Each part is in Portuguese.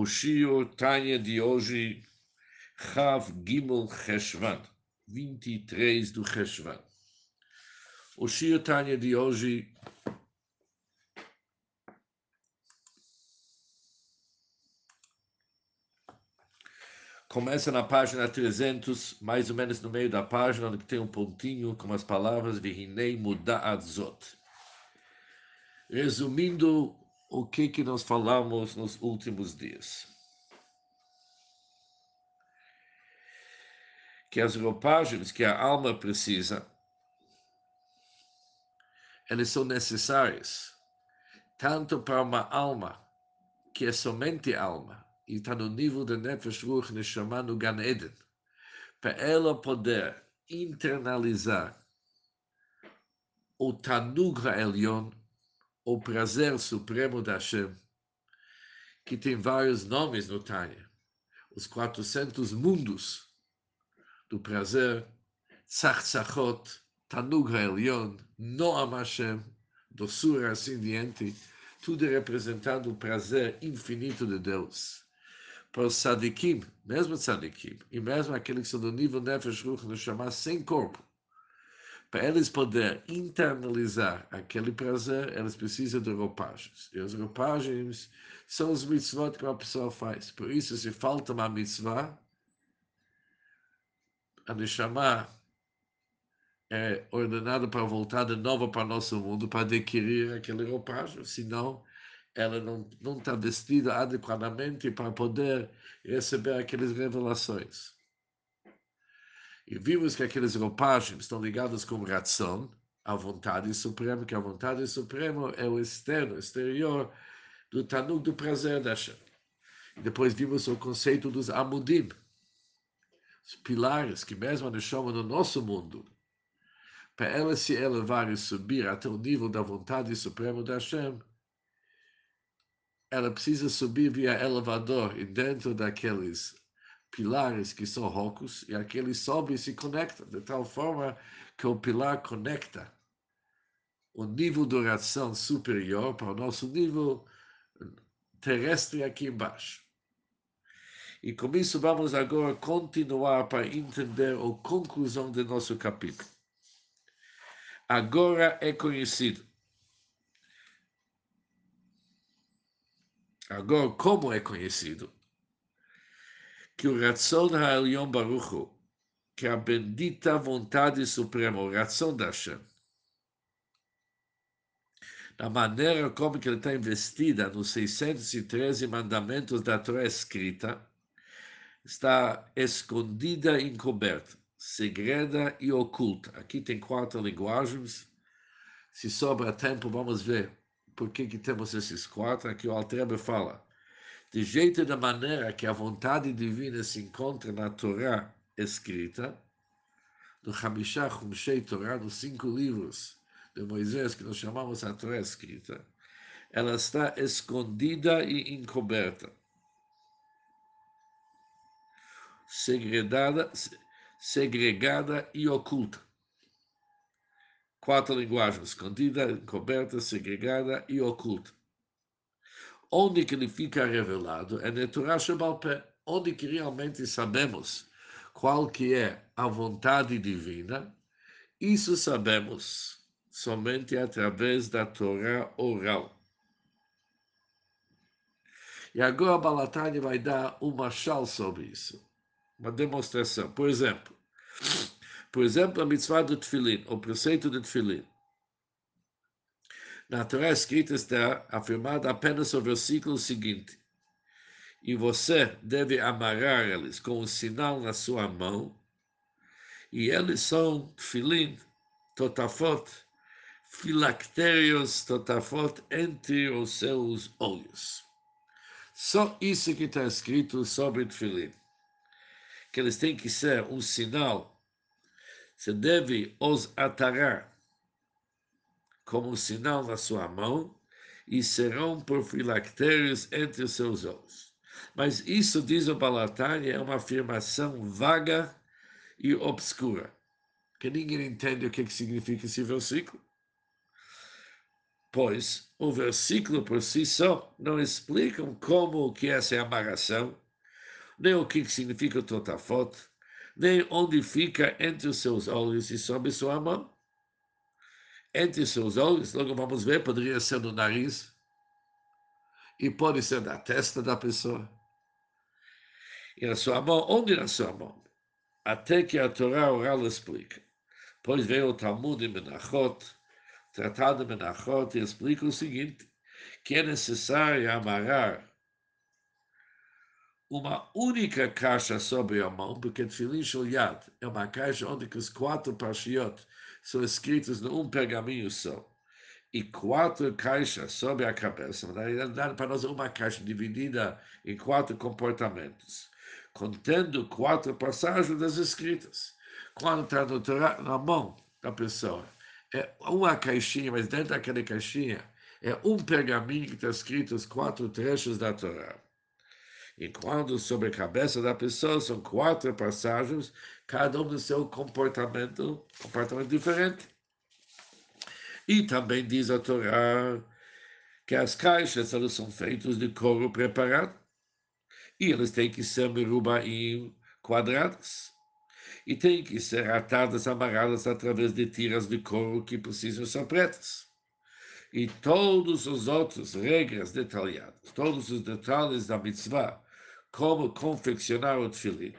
o Shio Tânia de hoje, Chav Gimel Cheshvan, 23 do Cheshvan. O Shio Tânia de hoje começa na página 300, mais ou menos no meio da página, onde tem um pontinho com as palavras Vihinei Muda'at Zot. Resumindo o que, que nós falamos nos últimos dias. Que as roupagens que a alma precisa, elas são necessárias, tanto para uma alma que é somente alma, e está no nível de Nefesh Ruch Neshama no Gan Eden, para ela poder internalizar o Tanug HaElyon, o prazer supremo da Hashem, que tem vários nomes no Tânia, os 400 mundos do prazer, Tzachtzachot, Tanug HaElyon, Noam Hashem, doçura assim diante, tudo representando o prazer infinito de Deus. Para os sadikim, mesmo sadikim, e mesmo aqueles que são do nível Nefesh Ruch, nos chamar sem corpo, para eles poderem internalizar aquele prazer, eles precisam de roupagens. E as roupagens são os mitzvot que a pessoa faz. Por isso, se falta uma mitzvah, a Neshama é ordenada para voltar de novo para o nosso mundo, para adquirir aquele roupagem, senão ela não, não está vestida adequadamente para poder receber aquelas revelações. E vimos que aqueles roupagens estão ligados com Ratzon, a vontade suprema, que a vontade suprema é o externo, exterior do Tanuk do prazer da Hashem. E depois vimos o conceito dos Amudim, os pilares que mesmo a no nosso mundo, para ela se elevar e subir até o nível da vontade suprema da Hashem, ela precisa subir via elevador e dentro daqueles pilares que são rocos e aquele sobe e se conecta, de tal forma que o pilar conecta o nível de oração superior para o nosso nível terrestre aqui embaixo. E com isso vamos agora continuar para entender a conclusão do nosso capítulo. Agora é conhecido. Agora, como é conhecido? Que o Ratzon HaElyon Baruch que a bendita vontade suprema, o Ratzon da Hashem, da maneira como que ele está investida nos 613 mandamentos da Torá escrita, está escondida e encoberta, segreda e oculta. Aqui tem quatro linguagens. Se sobra tempo, vamos ver por que, que temos esses quatro. Aqui o Altrebe fala de jeito da maneira que a vontade divina se encontra na Torá escrita, no Hamishah Humshei Torá, nos cinco livros de Moisés, que nós chamamos a Torá escrita, ela está escondida e encoberta, segredada, segregada e oculta. Quatro linguagens: escondida, encoberta, segregada e oculta onde que ele fica revelado é Torá Shebalpé, onde que realmente sabemos qual que é a vontade divina, isso sabemos somente através da Torá oral. E agora Balatani vai dar uma chal sobre isso, uma demonstração. Por exemplo, por exemplo, a mitzvah do Tfilin, o preceito do Tfilin. Na Torá escrita está afirmado apenas o versículo seguinte: E você deve amarrar eles com um sinal na sua mão, e eles são filim, totafot, filactérios, totafot, entre os seus olhos. Só isso que está escrito sobre o filim. Que eles têm que ser um sinal. Você deve os atarar como um sinal na sua mão e serão por filactérios entre os seus olhos. Mas isso, diz o Balatani, é uma afirmação vaga e obscura, que ninguém entende o que significa esse versículo. pois o versículo por si só não explica como que essa é a amarração, nem o que significa o totafot, nem onde fica entre os seus olhos e sob sua mão. Entre seus olhos, logo vamos ver, poderia ser no nariz, e pode ser na testa da pessoa. E na sua mão, onde na sua mão? Até que a Torá oral explica. Pois veio o Talmud em Menachot, tratado de Menachot, e explica o seguinte, que é necessário amarrar uma única caixa sobre a mão, porque Tfilin Yad é uma caixa onde os quatro parshiot são escritos num pergaminho só e quatro caixas sobre a cabeça. Na realidade, para nós, uma caixa dividida em quatro comportamentos, contendo quatro passagens das escritas. Quando está no, na mão da pessoa, é uma caixinha, mas dentro daquela caixinha é um pergaminho que está escrito os quatro trechos da Torá. E quando sobre a cabeça da pessoa são quatro passagens, cada um no seu comportamento, comportamento diferente. E também diz a Torá que as caixas elas são feitas de couro preparado e elas têm que ser merubaim quadradas e têm que ser atadas, amarradas através de tiras de couro que precisam ser pretas. E todos os outros regras detalhadas, todos os detalhes da mitzvah, como confeccionar o tefilim,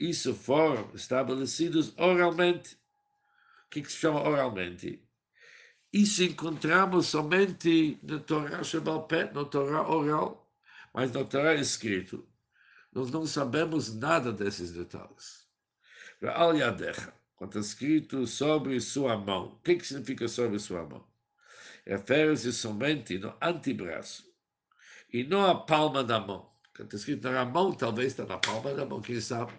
isso foram estabelecidos oralmente. O que, que se chama oralmente? Isso encontramos somente na Torá Shebalpé, na Torá oral, mas na Torá escrito. Nós não sabemos nada desses detalhes. Al Yadecha, quando está escrito sobre sua mão, o que, que significa sobre sua mão? Refere-se somente no antebraço e não a palma da mão. Está escrito na mão, talvez está na palma da mão, quem sabe?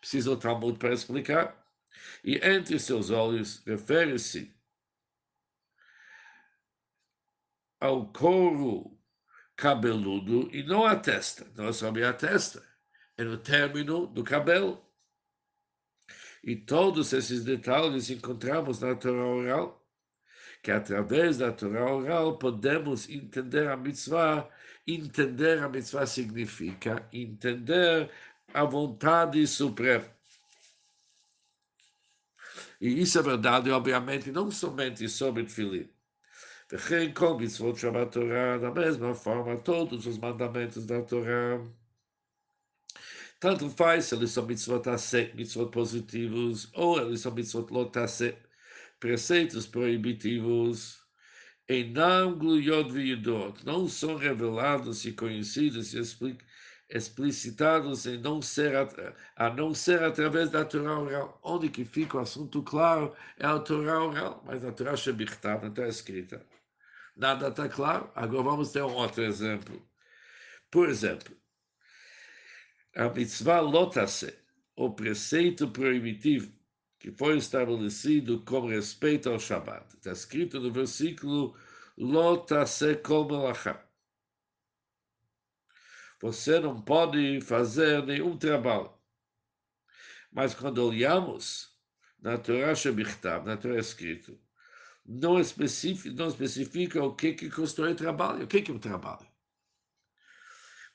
Precisa o Talmud para explicar. E entre seus olhos, refere-se ao couro cabeludo e não à testa. Não é sobre a testa, é no término do cabelo. E todos esses detalhes encontramos na Torá oral, que através da Torá oral podemos entender a mitzvah Entender a mitzvah significa entender a vontade suprema. E isso é verdade, obviamente, não somente sobre Tfilim, וכן כל מצוות שבת תורה, da mesma forma, todos os mandamentos da Torá. Tanto faz se eles são mitzvot asek, mitzvot positivos, ou eles são mitzvot lot asek, preceitos proibitivos, enam gluyot viyudot, não são revelados e conhecidos e explicitados em não ser, a não ser através da Torá oral. Onde que fica o assunto claro é a Torá oral, mas a Torá Shebichtav não está escrita. Nada está claro? Agora vamos ter um outro exemplo. Por exemplo, a mitzvah lotase, o preceito proibitivo, que foi estabelecido com respeito ao Shabat. Está escrito no versículo lotase kol melachá. Você não pode fazer nenhum trabalho. Mas quando olhamos na Torá Shebichtav, na Torá escrito, não especifica, não especifica o que, que constrói trabalho, o que, que é o trabalho.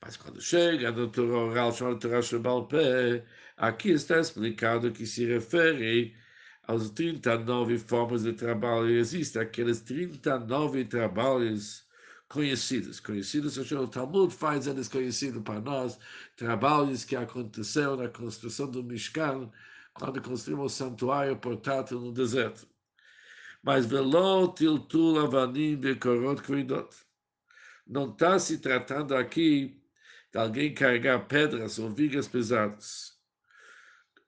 Mas quando chega no Torá oral, chamado Torá Shebalpé, aqui está explicado que se refere aos 39 formas de trabalho. Existem aqueles 39 trabalhos conhecidos. Conhecidos, o Talmud faz eles conhecidos para nós, trabalhos que aconteceram na construção do Mishkan, quando construímos o santuário portátil no deserto mas velo tiltul avanim bekorot kvidot. Não está se tratando aqui de alguém carregar pedras ou vigas pesadas.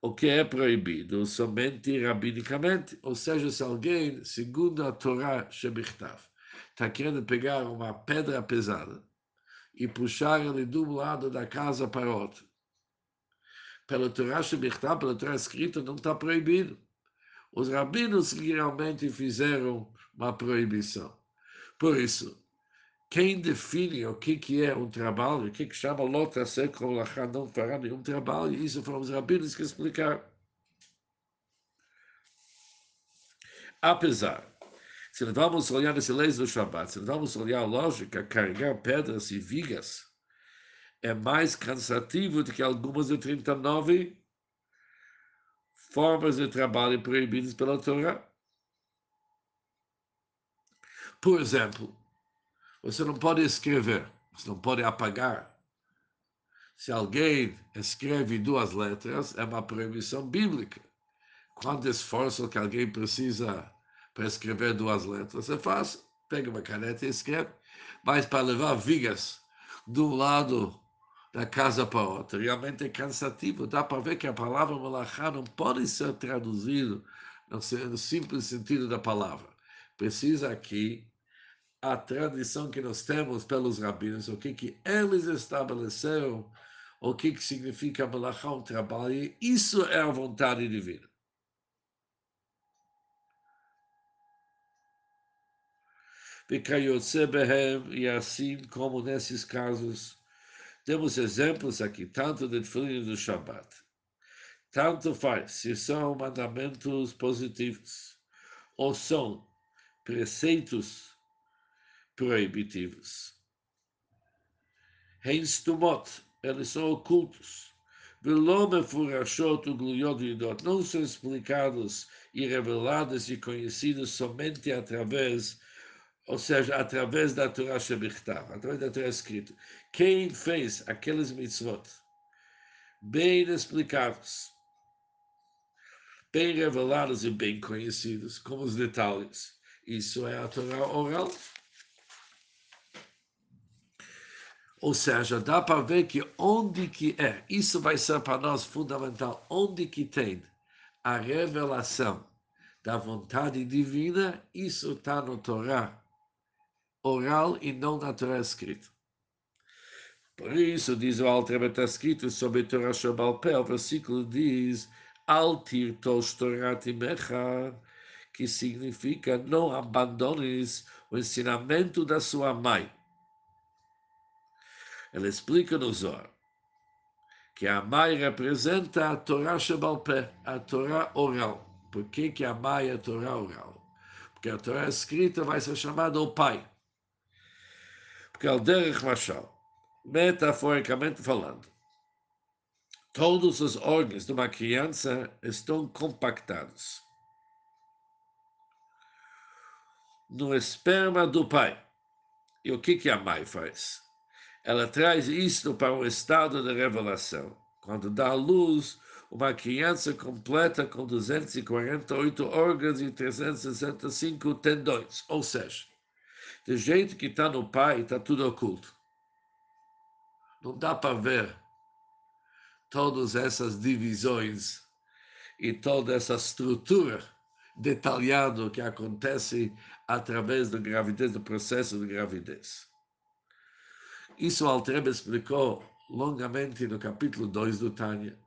O que é proibido somente rabinicamente, ou seja, se alguém, segundo a Torá Shebichtav, está querendo pegar uma pedra pesada e puxar ele de um lado da casa para o outro. Pela Torá Shebichtav, pela Torá escrita, não está proibido os rabinos realmente fizeram uma proibição. Por isso, quem define o que, que é um trabalho, o que, que chama lota ser como não fará nenhum trabalho, isso foram os rabinos que explicaram. Apesar Se vamos olhar nesse leis do Shabat, se vamos olhar a lógica, carregar pedras e vigas é mais cansativo do que algumas de 39 formas de trabalho proibidas pela Torá. Por exemplo, você não pode escrever, você não pode apagar. Se alguém escreve duas letras, é uma proibição bíblica. Quanto esforço que alguém precisa para escrever duas letras? É fácil, pega uma caneta e escreve. Mas para levar vigas de um lado da casa para outra, realmente é cansativo. Dá para ver que a palavra malachá não pode ser traduzida no simples sentido da palavra. Precisa aqui a tradição que nós temos pelos rabinos, o que, que eles estabeleceram, o que, que significa melachá, um trabalho, isso é a vontade divina. E assim como nesses casos, temos exemplos aqui, tanto de Tfilin do Shabbat, tanto faz se são mandamentos positivos ou são preceitos proibitivos. Reinstumot, eles são ocultos. Furashot ugluyot não são explicados e revelados e conhecidos somente através, ou seja, através da Torá Shebichtav, através da Torá escrita. Quem fez aqueles mitzvot bem explicados, bem revelados e bem conhecidos, como os detalhes, isso é a Torá oral. Ou seja, dá para ver que onde que é, isso vai ser para nós fundamental, onde que tem a revelação da vontade divina, isso está no Torá oral e não na Torá escrita. Por isso, diz o Alter, está escrito sobre Torá Shabal Pé, o versículo diz, Altir tos Torati Mecha, que significa não abandones o ensinamento da sua mãe. Ele explica no Zohar que a mãe representa a Torá Shebalpé, a Torá oral. Por que, que a mãe é a Torá oral? Porque a Torá escrita vai ser chamada o pai. Porque o Derech Mashal, metaforicamente falando, todos os órgãos de uma criança estão compactados no esperma do pai. E o que, que a mãe faz? Ela traz isto para o estado de revelação. Quando dá à luz uma criança completa com 248 órgãos e 365 tendões, ou seja, do jeito que está no pai, está tudo oculto. Não dá para ver todas essas divisões e toda essa estrutura detalhada que acontece através da gravidez, do processo de gravidez. Isso Altrebe explicou longamente no capítulo 2 do Tânia,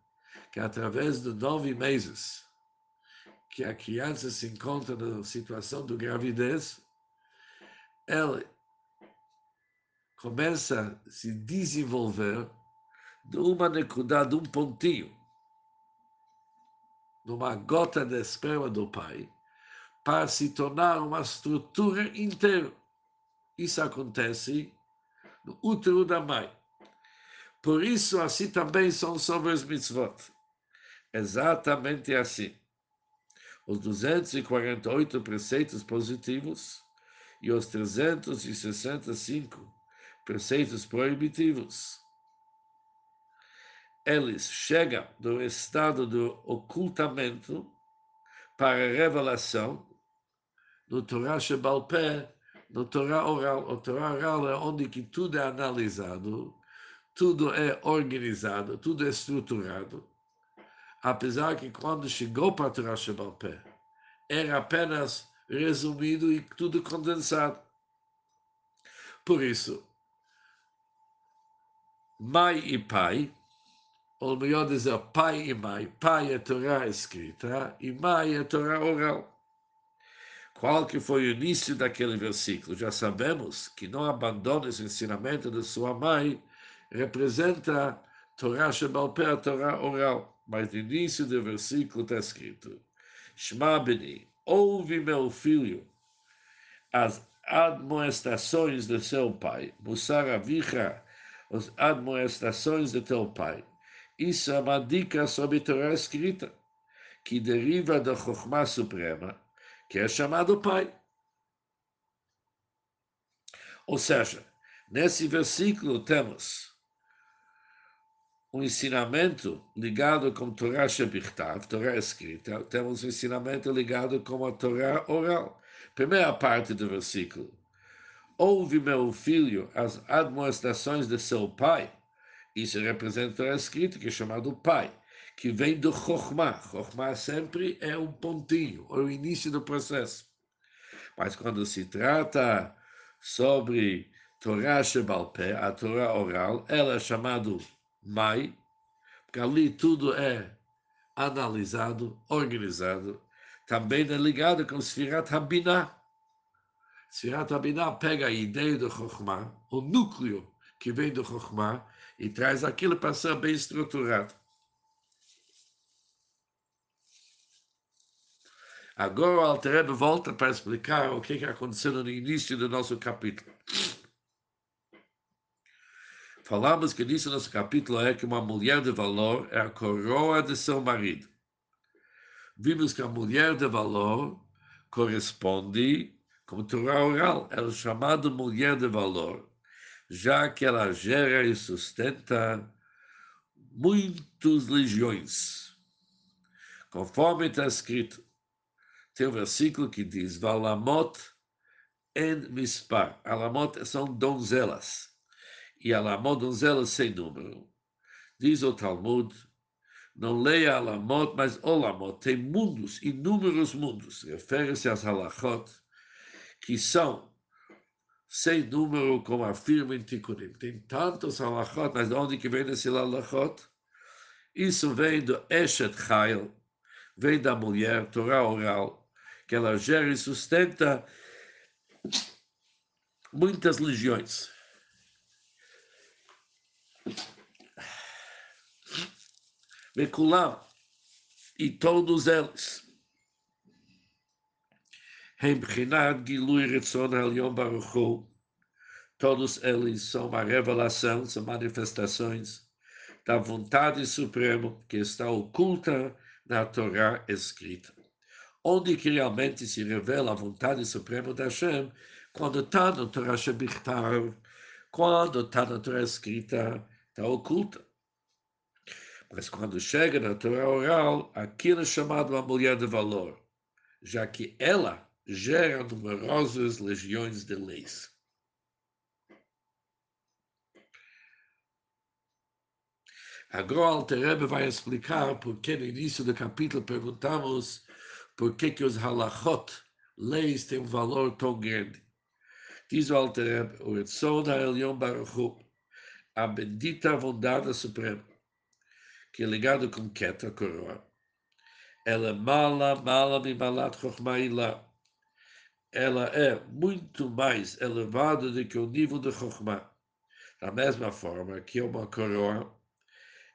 que através de nove meses que a criança se encontra na situação de gravidez, ela começa a se desenvolver de uma necudade, de um pontinho, numa gota de esperma do pai, para se tornar uma estrutura inteira. Isso acontece no útero da mãe. Por isso, assim também são sobre os mitzvot. Exatamente assim. Os 248 preceitos positivos e os 365 preceitos proibitivos. Eles chegam do estado do ocultamento para a revelação no Torah Shebal Peh, no Torá oral. O Torá oral é onde que tudo é analisado, tudo é organizado, tudo é estruturado. Apesar que quando chegou para a Torá Pé, era apenas resumido e tudo condensado. Por isso, mãe e pai, ou melhor dizer, pai e mãe, pai é Torá escrita e mãe é Torá oral. Qual que foi o início daquele versículo? Já sabemos que não abandona esse ensinamento de sua mãe, representa Torá Shebal a Torá oral. Mas no início do versículo está escrito, Shema Beni, ouve meu filho, as admoestações de seu pai, Musar Avicha, as admoestações de teu pai. Isso é uma dica sobre a Torá escrita, que deriva da Chokhmah Suprema, que é chamado pai. Ou seja, nesse versículo temos um ensinamento ligado com Torá Shebichtav, Torá escrita, temos um ensinamento ligado com a Torá oral. Primeira parte do versículo. Ouve, meu filho, as admoestações de seu pai. Isso representa a escrita, que é chamado pai, que vem do Chokhmah. Chokhmah sempre é um pontinho, o início do processo. Mas quando se trata sobre Torá Shebalpé, a Torá oral, ela é chamado Mai, porque ali tudo é analisado, organizado, também é ligado com Sfirat Habinah. Sfirat Habinah pega a ideia do Chokhmah, o núcleo que vem do Chokhmah, e traz aquilo para ser bem estruturado. Agora o Alterebe volta para explicar o que aconteceu no início do nosso capítulo. Falamos que nisso nosso capítulo é que uma mulher de valor é a coroa de seu marido vimos que a mulher de valor corresponde, como Torá oral, ela é chamada mulher de valor, já que ela gera e sustenta muitas legiões. Conforme está escrito, tem um versículo que diz: Valamot en mispar. Alamot são donzelas. E alamot, donzelas sem número. Diz o Talmud, não leia Alamot, mas Olamot, tem mundos, inúmeros mundos, refere-se às halachot, que são sem número, como afirma em Tikkunim. Tem tantos halachot, mas de onde que vem esse halachot? Isso vem do Eshet Chayil, vem da mulher, Torá oral, que ela gera e sustenta muitas legiões. Mekulam e todos eles. Rembrinat Gilui Retzon Elion baruchou, Todos eles são uma revelação, são manifestações da vontade suprema que está oculta na Torá escrita. Onde que realmente se revela a vontade suprema da Hashem, quando está na Torá Shebichtar, quando está na Torá escrita, está oculta. Mas quando chega na Torá oral, aquilo é chamado uma mulher de valor, já que ela gera numerosas legiões de leis. Agora o Alterebe vai explicar por que no início do capítulo perguntamos por que, que os halachot, leis, têm um valor tão grande. Diz o Alterebe, o Etzon HaElyon Baruch a bendita bondade suprema, que é ligado com Ket, a coroa, ela é mala, mala, mimalat chokhmah Ela é muito mais elevada do que o nível de chokhmah. Da mesma forma que uma coroa,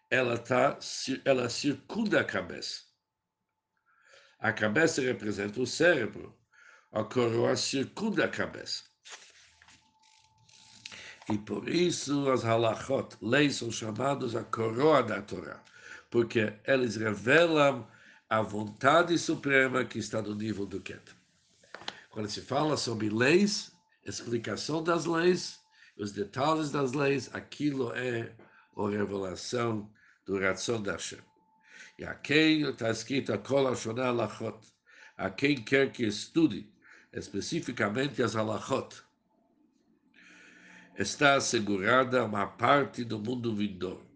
ela, tá, ela circunda a cabeça. A cabeça representa o cérebro. A coroa circunda a cabeça. E por isso as halachot, leis, são chamadas a coroa da Torá porque eles revelam a vontade suprema que está no nível do Ket. Quando se fala sobre leis, explicação das leis, os detalhes das leis, aquilo é a revelação do ração da Hashem. E a quem está escrito a Kol Lachot, a quem quer que estude especificamente as halachot, está assegurada uma parte do mundo vindouro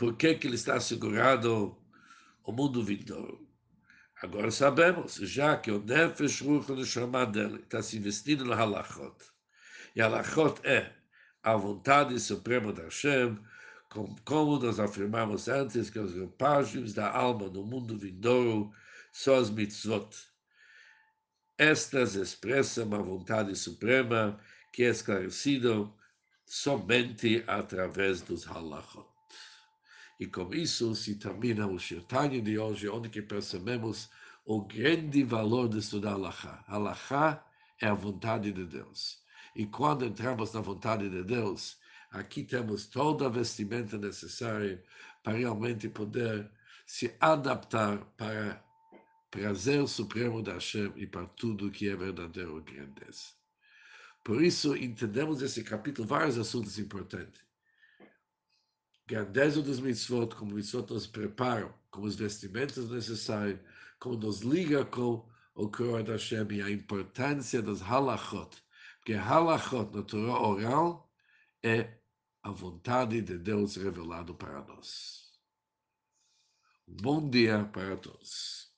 por que, que ele está assegurado o mundo vindouro. Agora sabemos, já que o Nefesh Ruch Neshama dele está se investindo no Halachot. E Halachot é a vontade suprema da Hashem, como nós afirmamos antes, que os roupagens da alma no mundo vindouro são as mitzvot. Estas expressam a vontade suprema que é esclarecida somente através dos halachot. E com isso se termina o Shirtanya de hoje, onde que percebemos o grande valor de estudar Allahá. Allahá é a vontade de Deus. E quando entramos na vontade de Deus, aqui temos toda a vestimenta necessária para realmente poder se adaptar para prazer supremo da Hashem e para tudo que é verdadeiro grandeza. Por isso, entendemos esse capítulo vários assuntos importantes. Grandeza dos mitzvot, como mitzvot nos preparam, como os vestimentos necessários, como nos liga com o Coroa da Hashem e a importância dos halachot. Porque halachot na Torá oral é a vontade de Deus revelado para nós. Bom dia para todos.